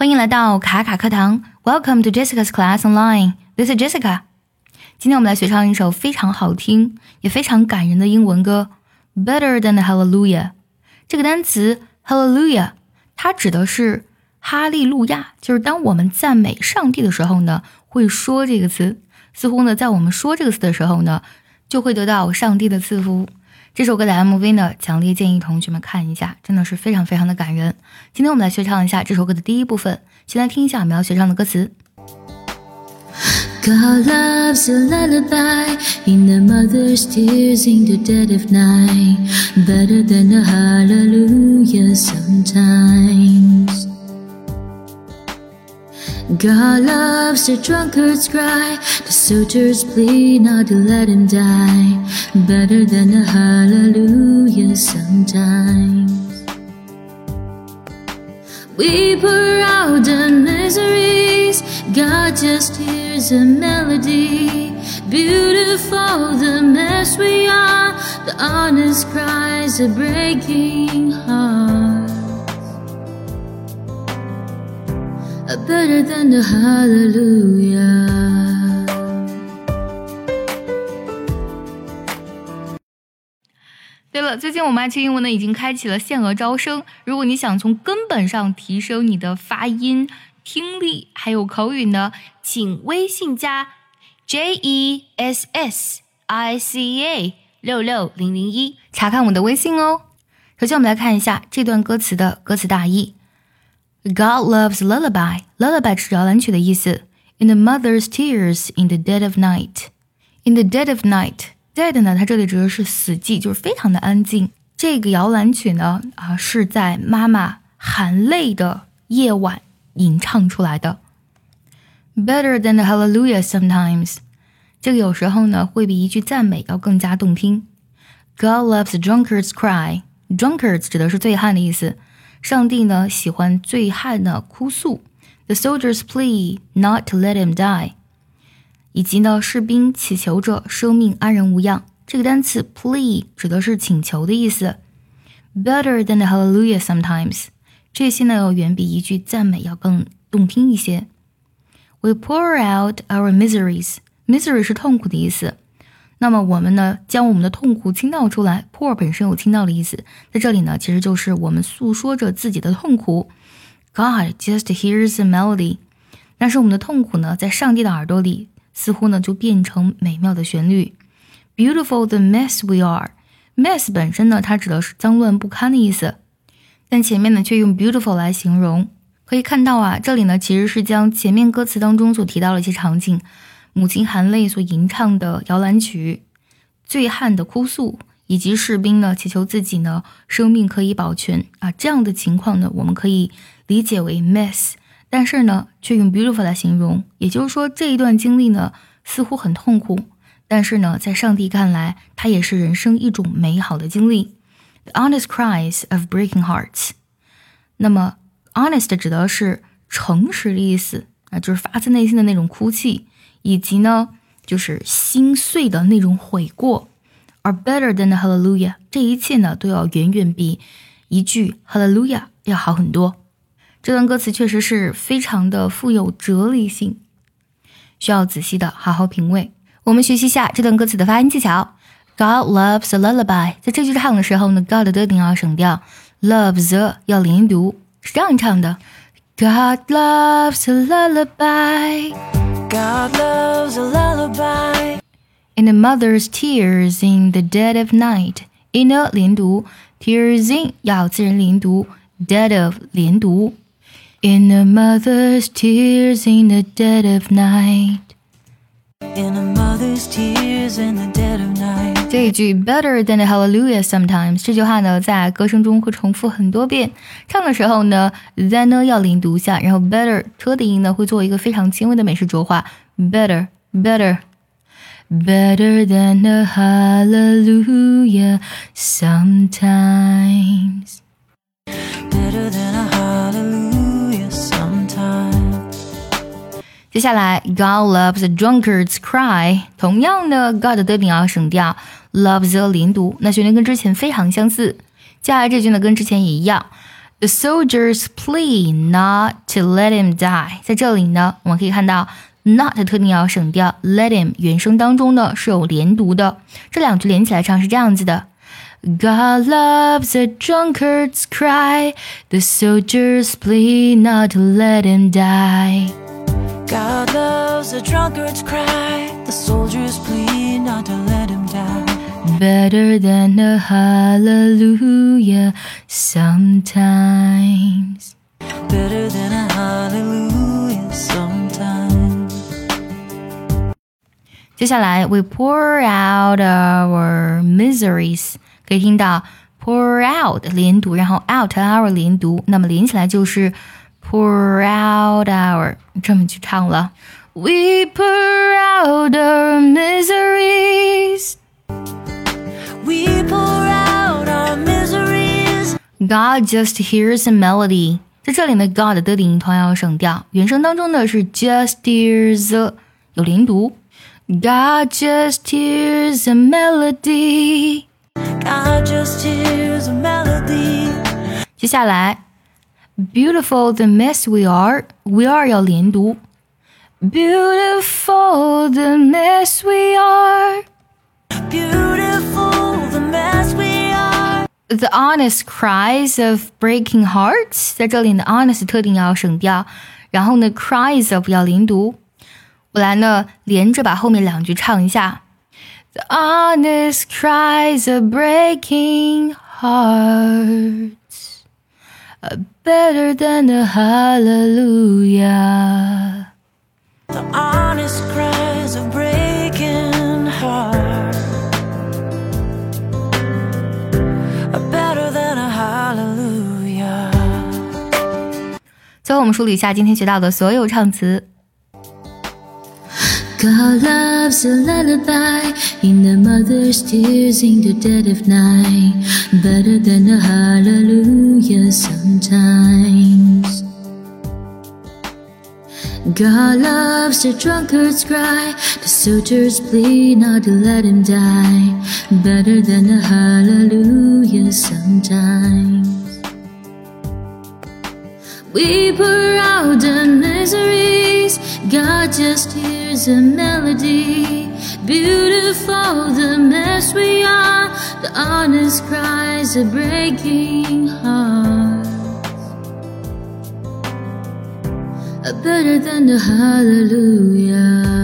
欢迎来到卡卡课堂，Welcome to Jessica's Class Online. This is Jessica. 今天我们来学唱一首非常好听也非常感人的英文歌《Better Than Hallelujah》。这个单词 Hallelujah，它指的是哈利路亚，就是当我们赞美上帝的时候呢，会说这个词。似乎呢，在我们说这个词的时候呢，就会得到上帝的赐福。这首歌的 MV 呢，强烈建议同学们看一下，真的是非常非常的感人。今天我们来学唱一下这首歌的第一部分，先来听一下我们要学唱的歌词。God loves a lullaby in the mother's tears in the dead of night, better than a hallelujah sometime. God loves the drunkard's cry, the soldier's plea not to let him die, better than a hallelujah sometimes. We pour out the miseries, God just hears a melody. Beautiful the mess we are, the honest cries of breaking heart. Better than the hallelujah. 对了，最近我们爱趣英文呢已经开启了限额招生。如果你想从根本上提升你的发音、听力还有口语呢，请微信加 J E S S I C A 六六零零一查看我的微信哦。首先，我们来看一下这段歌词的歌词大意。God loves lullaby. Lullaby 是摇篮曲的意思。In the mother's tears in the dead of night. In the dead of night. Dead 呢，它这里指的是死寂，就是非常的安静。这个摇篮曲呢，啊，是在妈妈含泪的夜晚吟唱出来的。Better than the hallelujah sometimes. 这个有时候呢，会比一句赞美要更加动听。God loves drunkards cry. Drunkards 指的是醉汉的意思。 上帝呢喜欢醉汉的哭诉，The soldiers plea not to let him die，以及呢士兵祈求着生命安然无恙。这个单词 plea 指的是请求的意思。Better than the hallelujah sometimes，这些呢要远比一句赞美要更动听一些。We pour out our miseries，misery 是痛苦的意思。 那么我们呢，将我们的痛苦倾倒出来。pour 本身有倾倒的意思，在这里呢，其实就是我们诉说着自己的痛苦。God just hears a melody，但是我们的痛苦呢，在上帝的耳朵里，似乎呢就变成美妙的旋律。Beautiful the mess we are，mess 本身呢，它指的是脏乱不堪的意思，但前面呢却用 beautiful 来形容。可以看到啊，这里呢其实是将前面歌词当中所提到的一些场景。母亲含泪所吟唱的摇篮曲，醉汉的哭诉，以及士兵呢祈求自己呢生命可以保全啊，这样的情况呢，我们可以理解为 mess，但是呢，却用 beautiful 来形容，也就是说这一段经历呢似乎很痛苦，但是呢，在上帝看来，它也是人生一种美好的经历。The honest cries of breaking hearts，那么 honest 指的是诚实的意思啊，就是发自内心的那种哭泣。以及呢，就是心碎的那种悔过，are better than the hallelujah。这一切呢，都要远远比一句 hallelujah 要好很多。这段歌词确实是非常的富有哲理性，需要仔细的好好品味。我们学习一下这段歌词的发音技巧。God loves a lullaby，在这句唱的时候呢，God 的定要省掉，loves 要连读，是这样唱的：God loves a lullaby。God loves a lullaby. In a mother's tears in the dead of night. In a 连读，tears in 要自然连读，dead of 连读。In a mother's tears in the dead of night. In a mother's tears in the dead of night. 这一句 better than a hallelujah sometimes 这句话呢，在歌声中会重复很多遍。唱的时候呢，than 呢要连读下，然后 better t 的音呢会做一个非常轻微的美式浊化，better better better than a hallelujah sometimes。接下来，God loves a drunkard's cry。同样的，God 的顶要省掉。Love the 连读，那旋律跟之前非常相似。接下来这句呢，跟之前也一样。The soldiers plea not to let him die。在这里呢，我们可以看到 not 特定要省掉，let him 原声当中呢是有连读的。这两句连起来唱是这样子的：God loves a drunkard's cry. The soldiers plea not to let him die. God loves a drunkard's cry. The soldiers plead not to let him die. Better than a hallelujah sometimes. Better than a hallelujah sometimes. 接下来，we pour out our miseries，可以听到 pour out 连读，然后 out our 连读，那么连起来就是 pour out our 这么去唱了。We pour out our miseries. We pour out our miseries. God just hears a melody. 在这里呢，God 的顶音同样要省掉，原声当中呢是 just hears 有连读。God just hears a melody. God just hears a melody. 接下来 ，beautiful the mess we are, we are 要连读。Beautiful the mess we are. Beautiful the mess we are. The honest cries of breaking hearts，在这里呢，honest 特定要省掉，然后呢，cries of 要连读。我来呢，连着把后面两句唱一下。The honest cries of breaking hearts are Better than the hallelujah. The honest cries of breaking heart are better than a hallelujah. 最后我们梳理一下今天学到的所有唱词。God loves a lullaby in the mother's tears in the dead of night, better than a hallelujah sometimes. God loves the drunkard's cry, the soldier's plea not to let him die, better than a hallelujah sometimes. We pour out the miseries, God just hears a melody. Beautiful the mess we are, the honest cries of breaking hearts. Are better than the hallelujah.